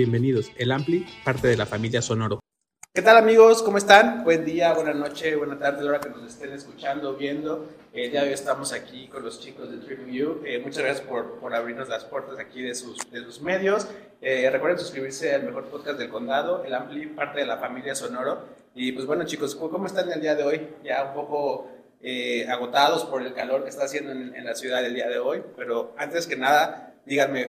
bienvenidos. El Ampli, parte de la familia Sonoro. ¿Qué tal amigos? ¿Cómo están? Buen día, buena noche, buena tarde, la hora que nos estén escuchando, viendo. El día de hoy estamos aquí con los chicos de TripView. Eh, muchas gracias por, por, abrirnos las puertas aquí de sus, de sus medios. Eh, recuerden suscribirse al mejor podcast del condado, el Ampli, parte de la familia Sonoro. Y pues bueno chicos, ¿cómo están el día de hoy? Ya un poco eh, agotados por el calor que está haciendo en, en la ciudad el día de hoy, pero antes que nada, díganme,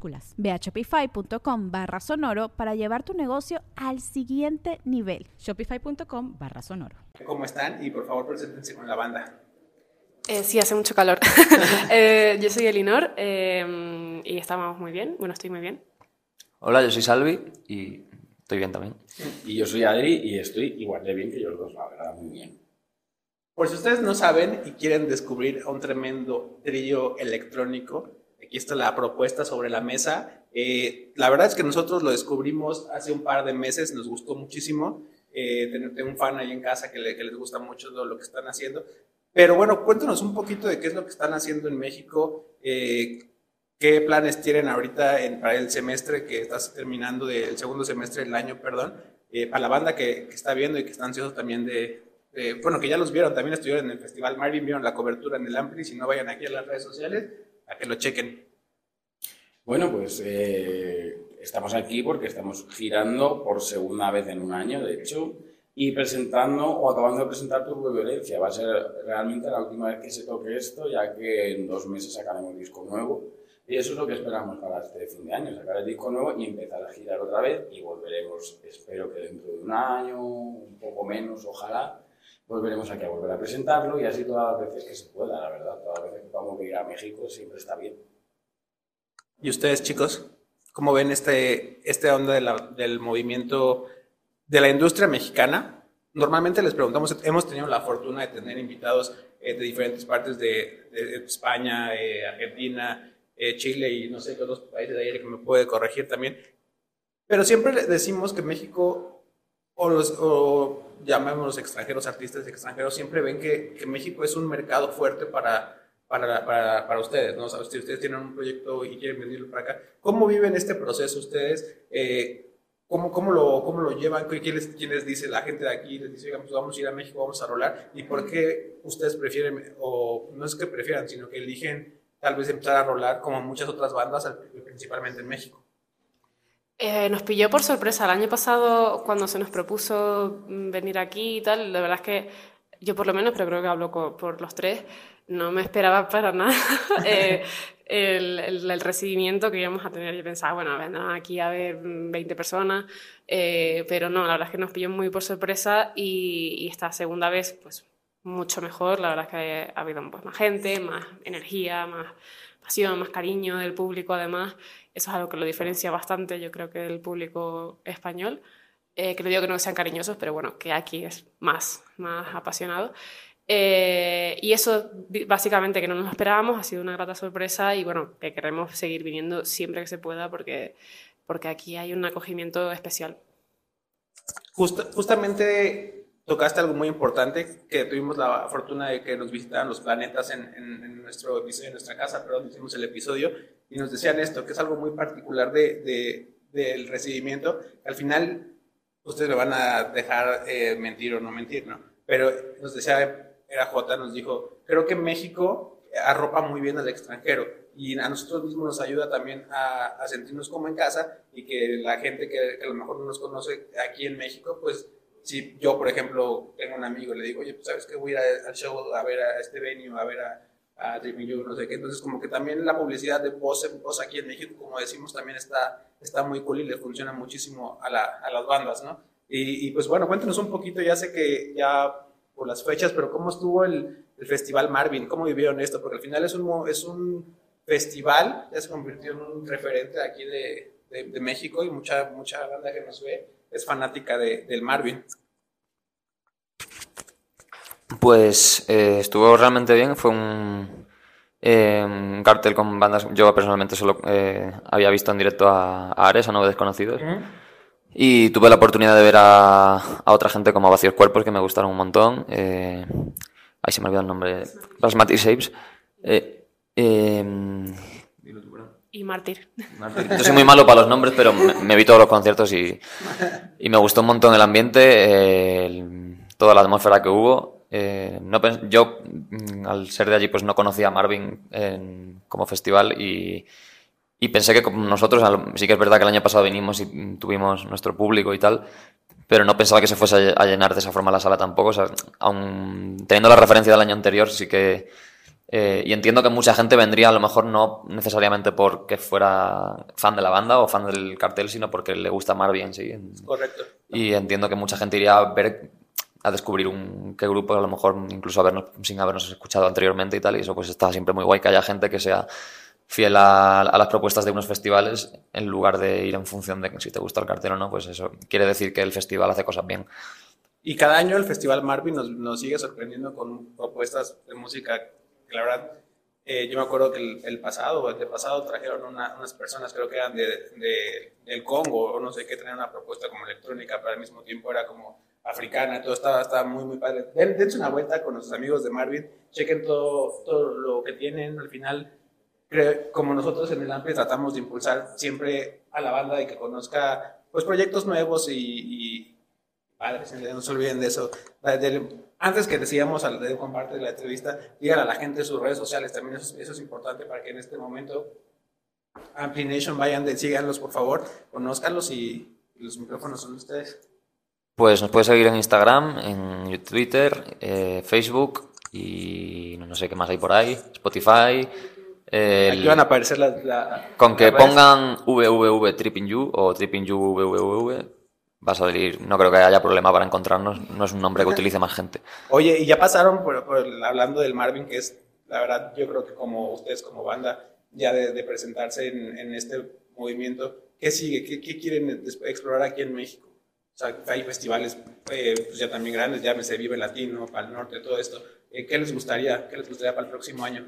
Ve a shopify.com barra sonoro para llevar tu negocio al siguiente nivel. Shopify.com barra sonoro. ¿Cómo están? Y por favor, preséntense con la banda. Eh, sí, hace mucho calor. eh, yo soy Elinor eh, y estamos muy bien. Bueno, estoy muy bien. Hola, yo soy Salvi y estoy bien también. Y yo soy Adri y estoy igual de bien que yo los dos, la verdad, muy bien. Por si ustedes no saben y quieren descubrir a un tremendo trillo electrónico, aquí está la propuesta sobre la mesa. Eh, la verdad es que nosotros lo descubrimos hace un par de meses, nos gustó muchísimo. Eh, tenerte un fan ahí en casa que, le, que les gusta mucho lo, lo, que están haciendo. Pero bueno, cuéntanos un poquito de qué es lo que están haciendo en México, eh, qué planes tienen ahorita en, para el semestre que estás terminando, del segundo semestre del año, perdón, eh, para la banda que, que, está viendo y que está ansioso también de, bueno, que ya los vieron, también estuvieron en el Festival Marvin, vieron la cobertura en el Ampli, si no vayan aquí a las redes sociales, a que lo chequen. Bueno, pues eh, estamos aquí porque estamos girando por segunda vez en un año, de hecho, y presentando o acabando de presentar Turbo Violencia. Va a ser realmente la última vez que se toque esto, ya que en dos meses sacaremos disco nuevo. Y eso es lo que esperamos para este fin de año, sacar el disco nuevo y empezar a girar otra vez. Y volveremos, espero que dentro de un año, un poco menos, ojalá, volveremos aquí a volver a presentarlo y así todas las veces que se pueda, la verdad. Todas las veces que a ir a México siempre está bien. ¿Y ustedes, chicos? ¿Cómo ven este, este onda del movimiento de la industria mexicana? Normalmente les preguntamos, hemos tenido la fortuna de tener invitados eh, de diferentes partes de, España, eh, Argentina, eh, Chile y no sé qué otros países de ahí que me puede corregir también. Pero siempre decimos que México, o, los, o llamémoslos extranjeros, artistas extranjeros, siempre ven que México es un mercado fuerte para para, para, para, ustedes, ¿no? O sea, si ustedes tienen un proyecto y quieren venirlo para acá, ¿cómo viven este proceso ustedes? Eh, ¿cómo, cómo, lo, ¿Cómo lo llevan? ¿Quién les, quién les dice la gente de aquí? Les dice, pues vamos a ir a México, vamos a rolar. ¿Y por qué ustedes prefieren, o no es que prefieran, sino que eligen tal vez empezar a rolar como muchas otras bandas, principalmente en México? Eh, nos pilló por sorpresa. El año pasado, cuando se nos propuso venir aquí y tal, la verdad es que yo por lo menos, pero creo que hablo por los tres, no me esperaba para nada eh, el, recibimiento que íbamos a tener. Yo pensaba, bueno, vendrán aquí a ver 20 personas, eh, pero no, la verdad es que nos pilló muy por sorpresa y, y, esta segunda vez, pues mucho mejor. La verdad es que ha habido pues, más gente, más energía, más pasión, más cariño del público además. Eso es algo que lo diferencia bastante, yo creo que del público español. Eh, que no digo que no sean cariñosos, pero bueno, que aquí es más, más apasionado. Eh, y eso, básicamente, que no nos esperábamos, ha sido una grata sorpresa y bueno, que queremos seguir viniendo siempre que se pueda porque, porque aquí hay un acogimiento especial. Just, justamente tocaste algo muy importante, que tuvimos la fortuna de que nos visitaran los planetas en, en, en nuestro episodio, en nuestra casa, perdón, hicimos el episodio, y nos decían esto, que es algo muy particular de, de, del recibimiento. Al final, ustedes me van a dejar eh, mentir o no mentir, ¿no? Pero nos decía era J, nos dijo, creo que México arropa muy bien al extranjero y a nosotros mismos nos ayuda también a, sentirnos como en casa y que la gente que, que, a lo mejor no nos conoce aquí en México, pues si yo, por ejemplo, tengo un amigo le digo, oye, pues sabes que voy a ir al show a ver a este venue, a ver a, a Tripping You, no sé qué. Entonces, como que también la publicidad de voz en voz aquí en México, como decimos, también está, está muy cool y le funciona muchísimo a las bandas, ¿no? Y, y, pues bueno, cuéntanos un poquito, ya sé que ya por las fechas, pero ¿cómo estuvo el, el Festival Marvin? ¿Cómo vivieron esto? Porque al final es un, es un festival, ya se convirtió en un referente aquí de, de, de México y mucha, mucha banda que nos ve es fanática de, del Marvin. Pues eh, estuvo realmente bien, fue un, eh, un, cartel con bandas, yo personalmente solo eh, había visto en directo a, a Ares, a Nueve Desconocidos. Y tuve la oportunidad de ver a, a, otra gente como Vacíos Cuerpos, que me gustaron un montón, eh, ahí se me olvidó el nombre, Plasmatic Shapes, eh, y Mártir. Yo soy muy malo para los nombres, pero me, me vi todos los conciertos y, y, me gustó un montón el ambiente, el, toda la atmósfera que hubo. Eh, no, yo, mm, al ser de allí, pues no conocía a Marvin en, como festival y, y, pensé que nosotros, sí que es verdad que el año pasado vinimos y tuvimos nuestro público y tal, pero no pensaba que se fuese a llenar de esa forma la sala tampoco. O sea, aun teniendo la referencia del año anterior, sí que eh, y entiendo que mucha gente vendría a lo mejor no necesariamente porque fuera fan de la banda o fan del cartel, sino porque le gusta Marvin, sí. Correcto. Y entiendo que mucha gente iría a ver, a descubrir un qué grupo, a lo mejor incluso habernos, sin habernos escuchado anteriormente y tal, y eso pues está siempre muy guay que haya gente que sea fiel a, a, las propuestas de unos festivales en lugar de ir en función de si te gusta el cartel o no, pues eso quiere decir que el festival hace cosas bien. Y cada año el Festival Marvin nos, nos sigue sorprendiendo con propuestas de música que la verdad, eh, yo me acuerdo que el, el pasado o el de pasado trajeron una, unas personas, creo que eran de, de, del Congo o no sé qué, tenían una propuesta como electrónica, pero al mismo tiempo era como africana, todo estaba, estaba muy, muy padre. Den, dense una vuelta con nuestros amigos de Marvin, chequen todo, todo lo que tienen, al final, como nosotros en el Ampli tratamos de impulsar siempre a la banda y que conozca pues proyectos nuevos y, padres, no se olviden de eso. Antes que decíamos al de compartir la entrevista, digan a la gente en sus redes sociales, también eso, es importante para que en este momento Ampli Nation vayan, de, síganlos por favor, conózcanlos y, y los micrófonos son de ustedes. Pues nos puedes seguir en Instagram, en Twitter, eh, Facebook y no sé qué más hay por ahí, Spotify. El, Aquí van a aparecer la, la con que pongan www Tripping You o Tripping You www va a salir, no creo que haya problema para encontrarnos, no es un nombre que utilice más gente. Oye, y ya pasaron por, por hablando del Marvin, que es, la verdad, yo creo que como ustedes como banda, ya de, de presentarse en, en, este movimiento, ¿qué sigue? ¿Qué, qué quieren explorar aquí en México? O sea, hay festivales eh, pues ya también grandes, llámese Vive Latino, para el norte, todo esto. Eh, ¿Qué les gustaría? ¿Qué les gustaría para el próximo año?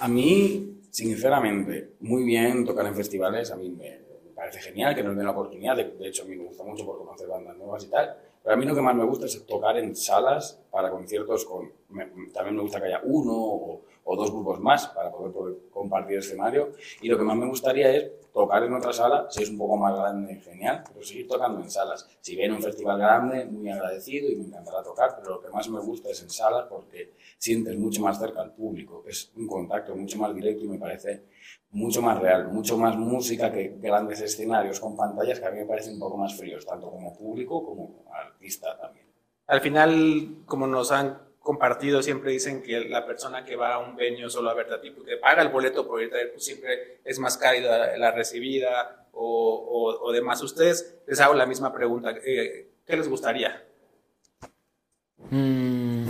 A mí, sinceramente, muy bien tocar en festivales, a mí me, parece genial que nos den la oportunidad, de, hecho a mí me gusta mucho por conocer bandas nuevas y tal, pero a mí lo que más me gusta es tocar en salas para conciertos con, me, también me gusta que haya uno o, o, dos grupos más para poder, poder compartir escenario y lo que más me gustaría es tocar en otra sala, si es un poco más grande, genial, pero seguir tocando en salas. Si viene un festival grande, muy agradecido y me encantará tocar, pero lo que más me gusta es en salas porque sientes mucho más cerca al público, es un contacto mucho más directo y me parece mucho más real, mucho más música que grandes escenarios con pantallas que a mí me parecen un poco más fríos, tanto como público como artista también. Al final, como nos han compartido, siempre dicen que la persona que va a un venio solo a a ti, porque paga el boleto por irte a ver, pues siempre es más cálida la recibida o, o, o, demás. Ustedes les hago la misma pregunta, eh, ¿qué les gustaría? Mm,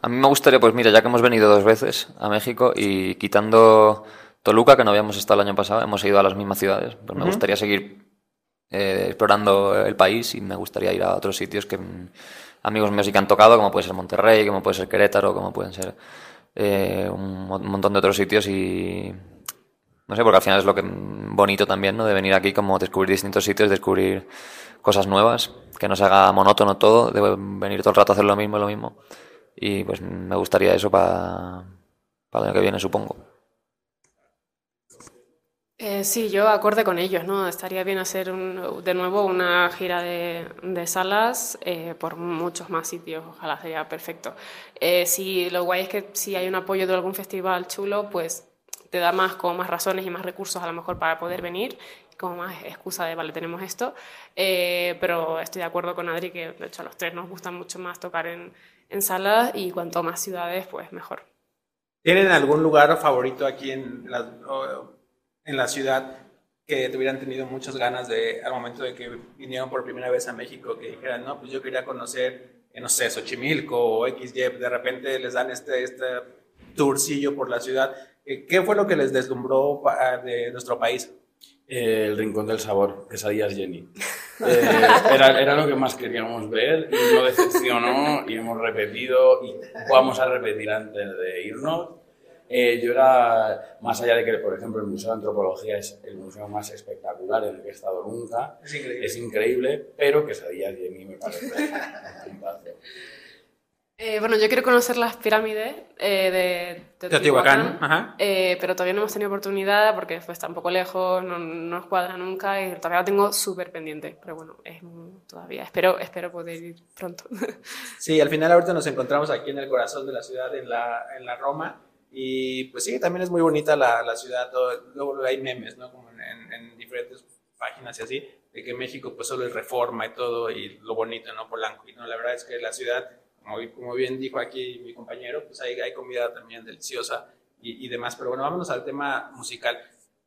a mí me gustaría, pues mira, ya que hemos venido dos veces a México y quitando Toluca, que no habíamos estado el año pasado, hemos ido a las mismas ciudades, pues me uh -huh. gustaría seguir eh, explorando el país y me gustaría ir a otros sitios que amigos míos sí que han tocado, como puede ser Monterrey, como puede ser Querétaro, como pueden ser eh, un, montón de otros sitios y no sé, porque al final es lo que bonito también, ¿no? De venir aquí como descubrir distintos sitios, descubrir cosas nuevas, que no se haga monótono todo, de venir todo el rato a hacer lo mismo, lo mismo. Y pues me gustaría eso para, para el año que viene, supongo. Eh, sí, yo acorde con ellos, ¿no? Estaría bien hacer de nuevo una gira de, salas eh, por muchos más sitios, ojalá sería perfecto. Eh, si lo guay es que si hay un apoyo de algún festival chulo, pues te da más, como más razones y más recursos a lo mejor para poder venir como más excusa de, vale, tenemos esto, pero estoy de acuerdo con Adri que de hecho a los tres nos gusta mucho más tocar en, en salas y cuanto más ciudades, pues mejor. ¿Tienen algún lugar favorito aquí en la, en la ciudad que tuvieran tenido muchas ganas de, al momento de que vinieron por primera vez a México, que dijeran, no, pues yo quería conocer, eh, no sé, Xochimilco o XY, de repente les dan este, este tourcillo por la ciudad. Eh, ¿Qué fue lo que les deslumbró de nuestro país? Eh, el Rincón del Sabor, Quesadillas Jenny. era, era, lo que más queríamos ver y nos decepcionó y hemos repetido y vamos a repetir antes de irnos. Eh, yo era, más allá de que, por ejemplo, el Museo de Antropología es el museo más espectacular en el que he estado nunca, es increíble, es increíble pero Quesadillas Jenny me parece un eh, bueno, yo quiero conocer las pirámides eh, de Teotihuacán, eh, pero todavía no hemos tenido oportunidad porque pues, está un poco lejos, no, nos cuadra nunca y todavía lo tengo súper pendiente. Pero bueno, es, todavía espero, espero poder ir pronto. Sí, al final ahorita nos encontramos aquí en el corazón de la ciudad, en la, en la Roma. Y pues sí, también es muy bonita la, la ciudad. Luego hay memes, ¿no? Como en, en, diferentes páginas y así, de que México pues solo es reforma y todo y lo bonito, ¿no? Polanco. Y no, la verdad es que la ciudad como, bien dijo aquí mi compañero, pues hay, hay comida también deliciosa y, y, demás. Pero bueno, vámonos al tema musical.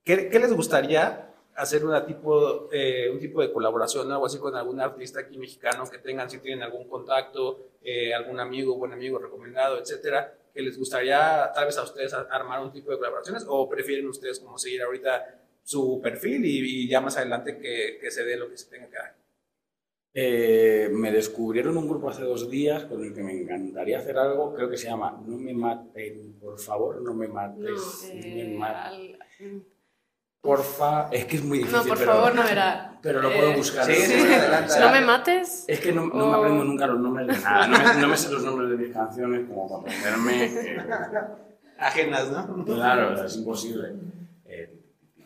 ¿Qué, qué les gustaría hacer una tipo, eh, un tipo de colaboración, algo así con algún artista aquí mexicano que tengan, si tienen algún contacto, eh, algún amigo, buen amigo recomendado, etcétera, que les gustaría tal vez a ustedes armar un tipo de colaboraciones o prefieren ustedes como seguir ahorita su perfil y, y ya más adelante que, que se dé lo que se tenga que dar? Eh, me descubrieron un grupo hace dos días con el que me encantaría hacer algo, creo que se llama No me maten, por favor, no me mates. Mm. Porfa, es que es muy difícil. No, por favor, no era. Pero lo puedo buscar. Sí, sí, no me mates. Es que no, no me aprendo nunca los nombres de nada. No me, no me, sé los nombres de mis canciones como para aprenderme. Eh, Ajenas, ¿no? Claro, es imposible. Eh,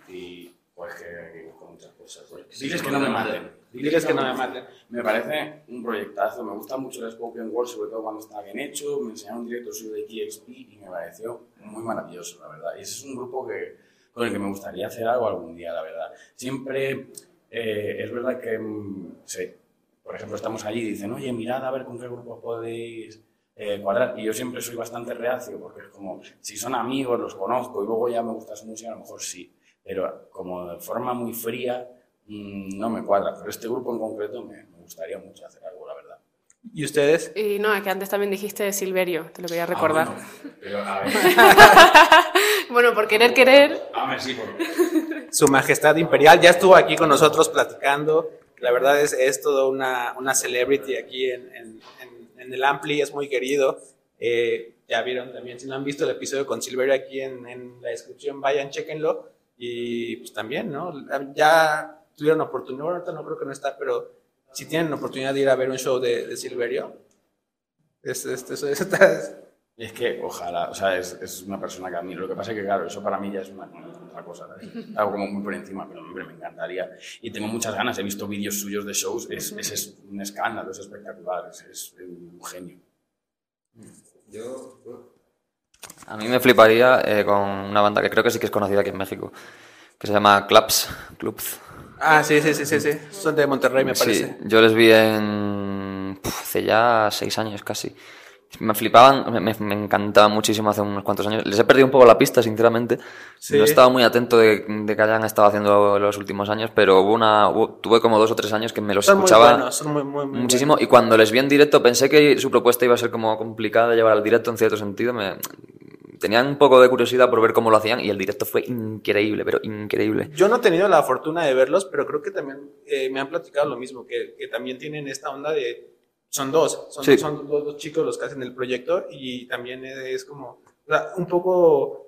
y pues que, que, con muchas cosas. Diles que no me maten. Diles que no me maten. Me parece un proyectazo, me gusta mucho el Spoken Word, sobre todo cuando está bien hecho. Me enseñaron un directo suyo de KXP y me pareció muy maravilloso, la verdad. Y ese es un grupo que, con el que me gustaría hacer algo algún día, la verdad. Siempre eh, es verdad que, mm, sí, por ejemplo, estamos allí y dicen, oye, mirad a ver con qué grupo podéis eh, cuadrar. Y yo siempre soy bastante reacio porque es como, si son amigos, los conozco y luego ya me gusta su música, a lo mejor sí. Pero como de forma muy fría, Mm, no me cuadra, pero este grupo en concreto me, me, gustaría mucho hacer algo, la verdad. ¿Y ustedes? Y no, es que antes también dijiste Silverio, te lo quería recordar. Ah, bueno, pero, a ver. bueno, por querer, querer. A ver, sí, por... Su Majestad Imperial ya estuvo aquí con nosotros platicando. La verdad es, es toda una, una celebrity aquí en, en, en, en, el Ampli, es muy querido. Eh, ya vieron también, si no han visto el episodio con Silverio aquí en, en la descripción, vayan, chequenlo. Y pues también, ¿no? Ya tuvieron oportunidad, ahorita no creo que no está, pero si tienen oportunidad de ir a ver un show de, de Silverio, es, es, es, es, es que ojalá, o sea, es, es, una persona que admiro. Lo que pasa es que, claro, eso para mí ya es una, otra cosa, algo como muy por encima, pero hombre, me encantaría. Y tengo muchas ganas, he visto vídeos suyos de shows, es, es, es un escándalo, es espectacular, es, es un genio. Yo, a mí me fliparía eh, con una banda que creo que sí que es conocida aquí en México, que se llama Clubs. Clubs. Ah, sí, sí, sí, sí, sí. Son de Monterrey, me parece. Sí, yo les vi en. Hace ya seis años casi. Me flipaban, me, me, encantaban muchísimo hace unos cuantos años. Les he perdido un poco la pista, sinceramente. Sí. No he estado muy atento de, de, que hayan estado haciendo los últimos años, pero hubo una, hubo, tuve como dos o tres años que me los son escuchaba muy buenos, son muy, muy, muy muchísimo. Buenos. Y cuando les vi en directo pensé que su propuesta iba a ser como complicada de llevar al directo en cierto sentido. Me, tenían un poco de curiosidad por ver cómo lo hacían y el directo fue increíble, pero increíble. Yo no he tenido la fortuna de verlos, pero creo que también eh, me han platicado lo mismo, que, que, también tienen esta onda de... Son dos, son, sí. son dos, dos, chicos los que hacen el proyecto y también es como o sea, un poco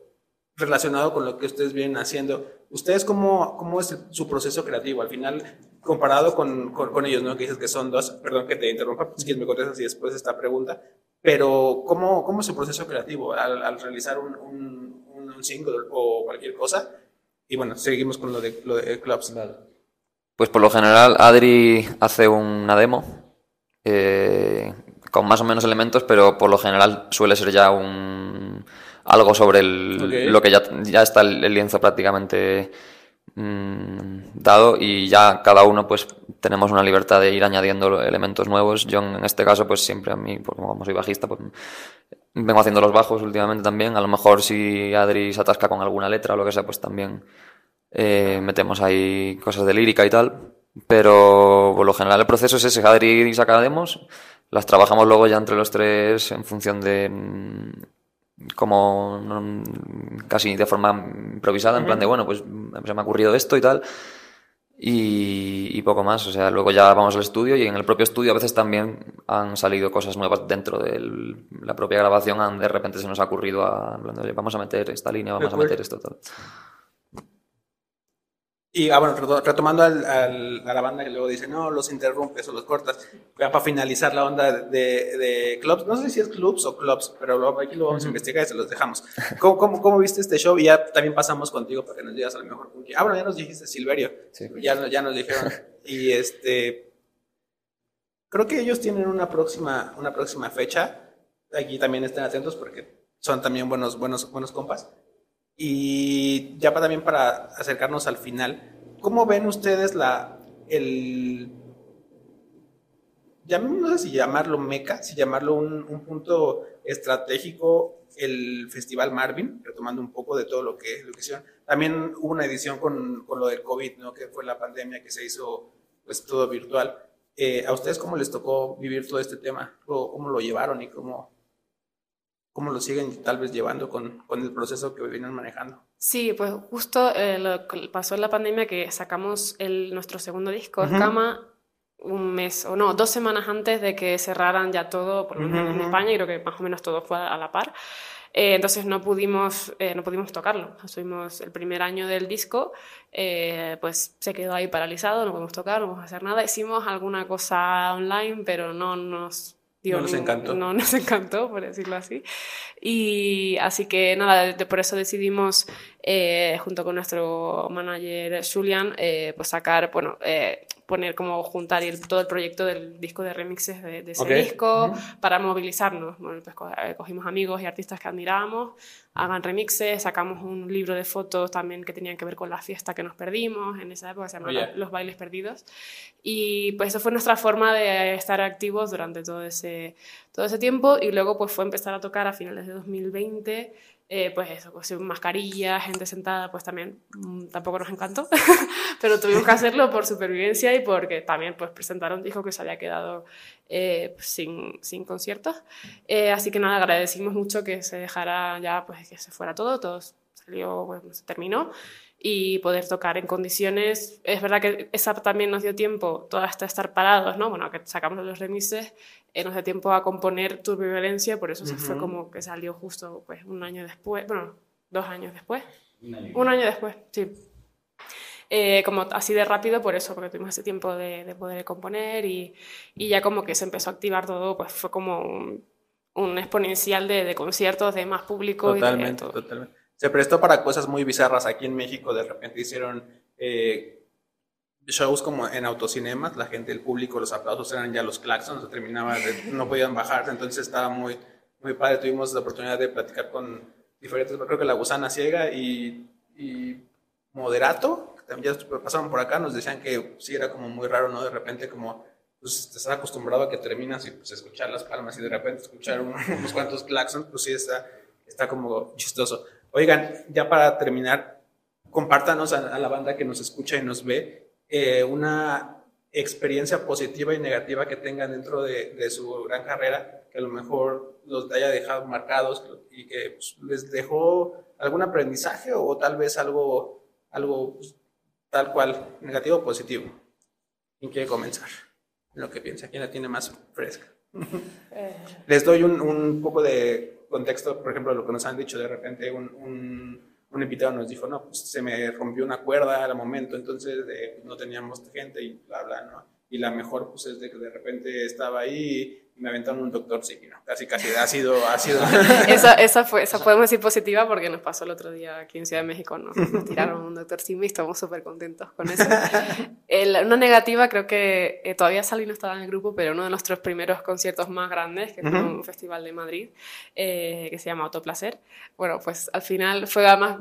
relacionado con lo que ustedes vienen haciendo. ¿Ustedes cómo, cómo es su proceso creativo? Al final, comparado con, con, con, ellos, ¿no? Que dices que son dos, perdón que te interrumpa, si quieres me contestas y después esta pregunta, pero ¿cómo, cómo es su proceso creativo al, al realizar un, un, un, single o cualquier cosa? Y bueno, seguimos con lo de, lo de Clubs. Pues por lo general Adri hace una demo eh, con más o menos elementos, pero por lo general suele ser ya un algo sobre el, okay. lo que ya, ya está el, el, lienzo prácticamente mm, dado y ya cada uno pues tenemos una libertad de ir añadiendo elementos nuevos. Yo en este caso pues siempre a mí, pues, como soy bajista, pues vengo haciendo los bajos últimamente también. A lo mejor si Adri se atasca con alguna letra o lo que sea, pues también eh, metemos ahí cosas de lírica y tal. Pero por lo general el proceso es ese, Adri saca demos, las trabajamos luego ya entre los tres en función de mm, como casi de forma improvisada, en plan de, bueno, pues se me ha ocurrido esto y tal, y, poco más. O sea, luego ya vamos al estudio y en el propio estudio a veces también han salido cosas nuevas dentro de la propia grabación, de repente se nos ha ocurrido a, vamos a meter esta línea, vamos a meter esto, tal. Y ah, bueno, retomando al, a la banda que luego dice, no, los interrumpes o los cortas, ya para finalizar la onda de, de, clubs, no sé si es clubs o clubs, pero aquí lo vamos a investigar y se los dejamos. ¿Cómo, cómo, cómo viste este show? Y ya también pasamos contigo para que nos digas a lo mejor. Ah, bueno, ya nos dijiste Silverio, ya, ya nos dijeron. y este, creo que ellos tienen una próxima, una próxima fecha. Aquí también estén atentos porque son también buenos, buenos, buenos compas. Y ya para, también para acercarnos al final, ¿cómo ven ustedes la, el, ya no sé si llamarlo meca, si llamarlo un, un, punto estratégico, el Festival Marvin, retomando un poco de todo lo que, que hicieron. También hubo una edición con, con, lo del COVID, ¿no? que fue la pandemia que se hizo pues todo virtual. Eh, ¿A ustedes cómo les tocó vivir todo este tema? ¿Cómo lo llevaron y cómo, cómo lo siguen tal vez llevando con, con el proceso que vienen manejando. Sí, pues justo eh, lo pasó en la pandemia que sacamos el, nuestro segundo disco, Escama, un mes, o no, dos semanas antes de que cerraran ya todo, por lo menos en España, y creo que más o menos todo fue a la par. Eh, entonces no pudimos, eh, no pudimos tocarlo. Estuvimos el primer año del disco, pues se quedó ahí paralizado, no pudimos tocar, no pudimos hacer nada. Hicimos alguna cosa online, pero no nos no nos encantó. No nos encantó, por decirlo así. Y así que nada, por eso decidimos, eh, junto con nuestro manager Julian, eh, pues sacar, bueno, eh, poner como juntar todo el proyecto del disco de remixes de, ese disco para movilizarnos. Bueno, pues cogimos amigos y artistas que admirábamos, hagan remixes, sacamos un libro de fotos también que tenían que ver con la fiesta que nos perdimos en esa época, se llamaba Los Bailes Perdidos. Y pues eso fue nuestra forma de estar activos durante todo ese, todo ese tiempo y luego pues fue empezar a tocar a finales de 2020 eh, pues eso, pues mascarilla, gente sentada, pues también mm, tampoco nos encantó, pero tuvimos que hacerlo por supervivencia y porque también pues presentaron dijo que se había quedado eh, sin, sin, conciertos. Eh, así que nada, agradecimos mucho que se dejara ya, pues que se fuera todo, todo salió, bueno, se terminó y poder tocar en condiciones. Es verdad que esa también nos dio tiempo, todo hasta estar parados, ¿no? Bueno, que sacamos los remises eh, nos dio tiempo a componer Turbiviolencia, por eso se fue como que salió justo pues, un año después, bueno, dos años después. Un año, después, sí. Eh, como así de rápido por eso, porque tuvimos ese tiempo de, de poder componer y, y, ya como que se empezó a activar todo, pues fue como un, un exponencial de, de, conciertos, de más público. Totalmente, y todo. totalmente. Se prestó para cosas muy bizarras. Aquí en México de repente hicieron eh, shows como en autocinemas, la gente, el público, los aplausos eran ya los claxons, terminaba, no podían bajarse, entonces estaba muy, muy padre. Tuvimos la oportunidad de platicar con diferentes, creo que La Gusana Ciega y, y Moderato, que también ya pasaron por acá, nos decían que sí era como muy raro, ¿no? De repente como pues estás acostumbrado a que terminas y pues escuchar las palmas y de repente escuchar unos cuantos claxons, pues sí está, está como chistoso. Oigan, ya para terminar, compártanos a la banda que nos escucha y nos ve eh, una experiencia positiva y negativa que tengan dentro de, su gran carrera, que a lo mejor los haya dejado marcados y que pues, les dejó algún aprendizaje o tal vez algo, algo pues, tal cual, negativo o positivo. ¿Quién quiere comenzar? lo que piensa, ¿quién la tiene más fresca? Eh. les doy un, un, poco de contexto, por ejemplo, lo que nos han dicho de repente, un un invitado nos dijo, no, pues se me rompió una cuerda al momento, entonces eh, no teníamos gente y bla, bla, ¿no? Y la mejor, pues es de que de repente estaba ahí y me aventaron un doctor sí, ¿no? Casi, casi, ha sido. esa, esa fue, esa podemos decir positiva porque nos pasó el otro día aquí en Ciudad de México, ¿no? Nos tiraron un doctor sí y estamos súper contentos con eso. una negativa, creo que eh, todavía Sally no estaba en el grupo, pero uno de nuestros primeros conciertos más grandes, que fue un festival de Madrid, eh, que se llama Autoplacer, bueno, pues al final fue además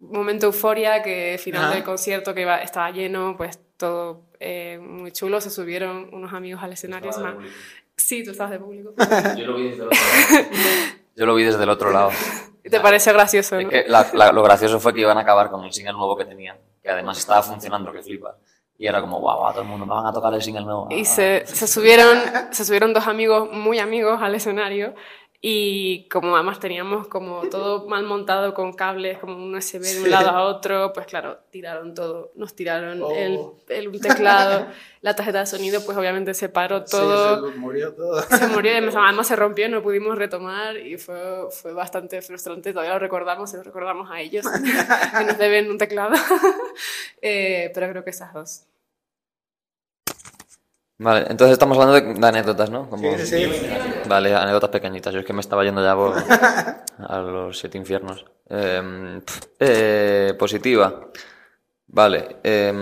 momento euforia, que final Ajá. del concierto que iba, estaba lleno, pues todo eh, muy chulo. Se subieron unos amigos al escenario. es más- Sí, tú estabas de público. Yo lo vi desde el otro lado. Yo lo vi desde el otro lado. Y ¿Te pareció gracioso, Es no? que la- la- lo gracioso fue que iban a acabar con el single nuevo que tenían, que además estaba funcionando, que flipa. Y era como, guau, guau, todo el mundo, me van a tocar el single nuevo. Y Ah, se, se subieron, se subieron dos amigos muy amigos al escenario y como además teníamos como todo mal montado con cables, como un USB de un Sí. lado a otro, pues claro, tiraron todo, nos tiraron Oh. el, el un teclado, la tarjeta de sonido, pues obviamente se paró todo. Sí, se murió todo. Se murió además se rompió, no pudimos retomar y fue, fue bastante frustrante. Todavía lo recordamos y lo recordamos a ellos, que nos deben un teclado. Eh, pero creo que esas dos. Vale, entonces estamos hablando de, de anécdotas, ¿no? Como- Sí, sí, sí. Vale, anécdotas pequeñitas. Yo es que me estaba yendo ya por- a los siete infiernos. Eh, eh, positiva. Vale. eh,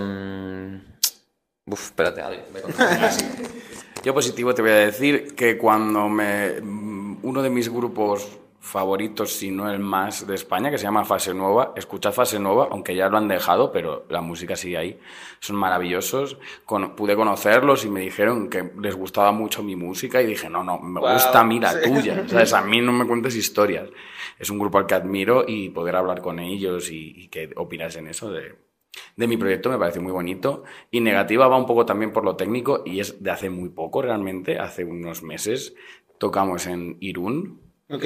uf, espérate, Adri. Yo positivo te voy a decir que cuando me mm, uno de mis grupos favoritos, si no el más de España, que se llama Fase Nueva, escuchad Fase Nueva, aunque ya lo han dejado, pero la música sigue ahí, son maravillosos. Con- pude conocerlos y me dijeron que les gustaba mucho mi música y dije, no, no, me Guau, gusta a mí la sí. tuya, ¿sabes? A mí no me cuentes historias. Es un grupo al que admiro y poder hablar con ellos y, y que opinas en eso de, de mi proyecto me parece muy bonito. Y negativa va un poco también por lo técnico y es de hace muy poco realmente, hace unos meses tocamos en Irún Ok.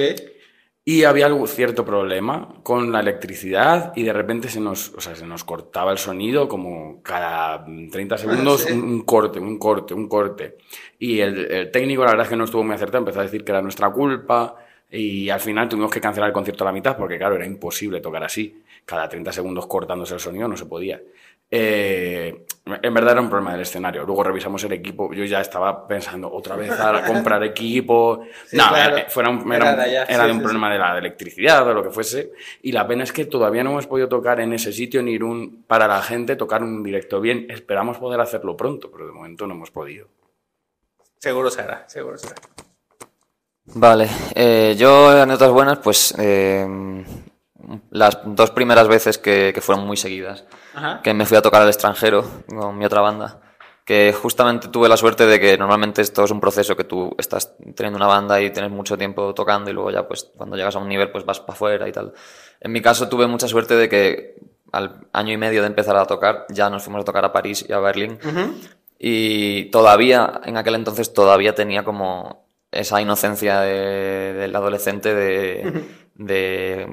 Y había algún cierto problema con la electricidad y de repente se nos, o sea, se nos cortaba el sonido como cada 30 segundos sí. un, un corte, un corte, un corte. Y el, el técnico la verdad es que no estuvo muy acertado, empezó a decir que era nuestra culpa y al final tuvimos que cancelar el concierto a la mitad porque claro, era imposible tocar así. Cada 30 segundos cortándose el sonido no se podía. Eh, en verdad era un problema del escenario. Luego revisamos el equipo. Yo ya estaba pensando otra vez a comprar equipo. Sí, no, claro. eh, fuera un, Era era, un- de allá, era sí, de un sí, problema de la electricidad o lo que fuese. Y la pena es que todavía no hemos podido tocar en ese sitio en Irún para la gente, tocar un directo bien. Esperamos poder hacerlo pronto, pero de momento no hemos podido. Seguro será, seguro será. Vale, eh, yo anécdotas buenas, pues eh, las dos primeras veces que, que fueron muy seguidas, Ajá. que me fui a tocar al extranjero con mi otra banda, que justamente tuve la suerte de que normalmente esto es un proceso que tú estás teniendo una banda y tienes mucho tiempo tocando y luego ya pues cuando llegas a un nivel pues vas para afuera y tal. En mi caso tuve mucha suerte de que al año y medio de empezar a tocar ya nos fuimos a tocar a París y a Berlín. Y todavía, en aquel entonces, todavía tenía como esa inocencia de- del adolescente de, de,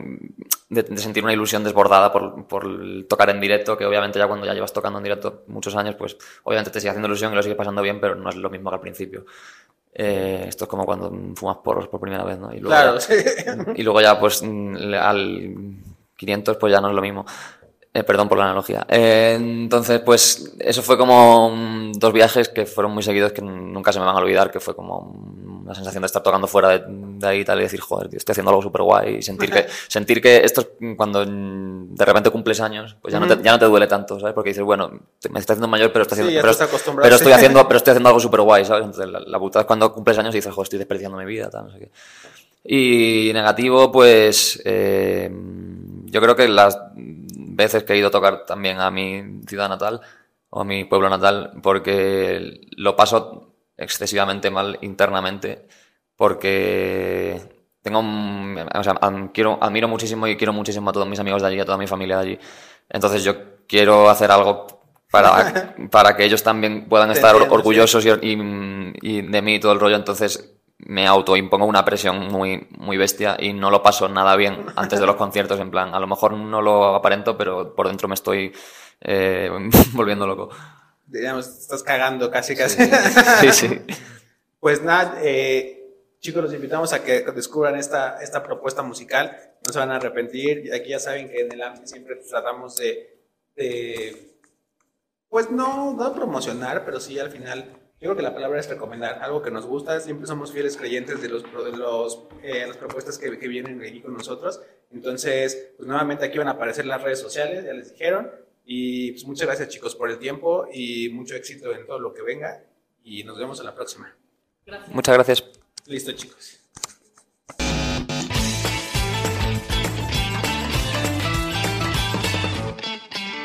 de- de sentir una ilusión desbordada por, por tocar en directo, que obviamente ya cuando ya llevas tocando en directo muchos años, pues obviamente te sigue haciendo ilusión y lo sigues pasando bien, pero no es lo mismo que al principio. Eh, esto es como cuando fumas porros por primera vez, ¿no? Y luego Claro, ya- sí. y luego ya, pues, mm, al 500, pues ya no es lo mismo. Eh, perdón por la analogía. Eh, entonces, pues, eso fue como mm, dos viajes que fueron muy seguidos que nunca se me van a olvidar, que fue como una sensación de estar tocando fuera de, de ahí y tal, y decir, joder, tío, estoy haciendo algo súper guay, y sentir que, sentir que esto es cuando de repente cumples años, pues ya no te, ya no te duele tanto, ¿sabes? Porque dices, bueno, me estoy haciendo mayor, pero estoy haciendo, pero, estoy haciendo, pero estoy haciendo algo súper guay, ¿sabes? Entonces, la, la putada es cuando cumples años y dices, joder, estoy desperdiciando mi vida, tal, no sé qué. Y negativo, pues eh, yo creo que las veces que he ido a tocar también a mi ciudad natal o a mi pueblo natal, porque lo paso excesivamente mal internamente, porque tengo, un- o sea, am- quiero, admiro muchísimo y quiero muchísimo a todos mis amigos de allí, a toda mi familia de allí. Entonces yo quiero hacer algo para, para que ellos también puedan estar entiendo, orgullosos y, y- y de mí y todo el rollo. Entonces me autoimpongo una presión muy, muy bestia y no lo paso nada bien antes de los conciertos. En plan, a lo mejor no lo aparento, pero por dentro me estoy eh, volviendo loco. Digamos, estás cagando casi, casi. Sí, sí. Pues nada, eh, chicos, los invitamos a que descubran esta, esta propuesta musical. No se van a arrepentir. Aquí ya saben que en el AMPI siempre tratamos de, de, pues no, no promocionar, pero sí al final, yo creo que la palabra es recomendar. Algo que nos gusta, siempre somos fieles creyentes de, los, de los, eh, las propuestas que, que vienen aquí con nosotros. Entonces, pues nuevamente aquí van a aparecer las redes sociales, ya les dijeron. Y pues muchas gracias chicos por el tiempo y mucho éxito en todo lo que venga. Y nos vemos en la próxima. Muchas gracias. Listo, chicos.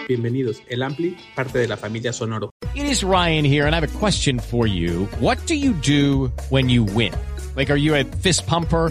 Bienvenidos. El Ampli, parte de la familia Sonoro. It is Ryan here, and I have a question for you. What do you do when you win? Like, are you a fist pumper?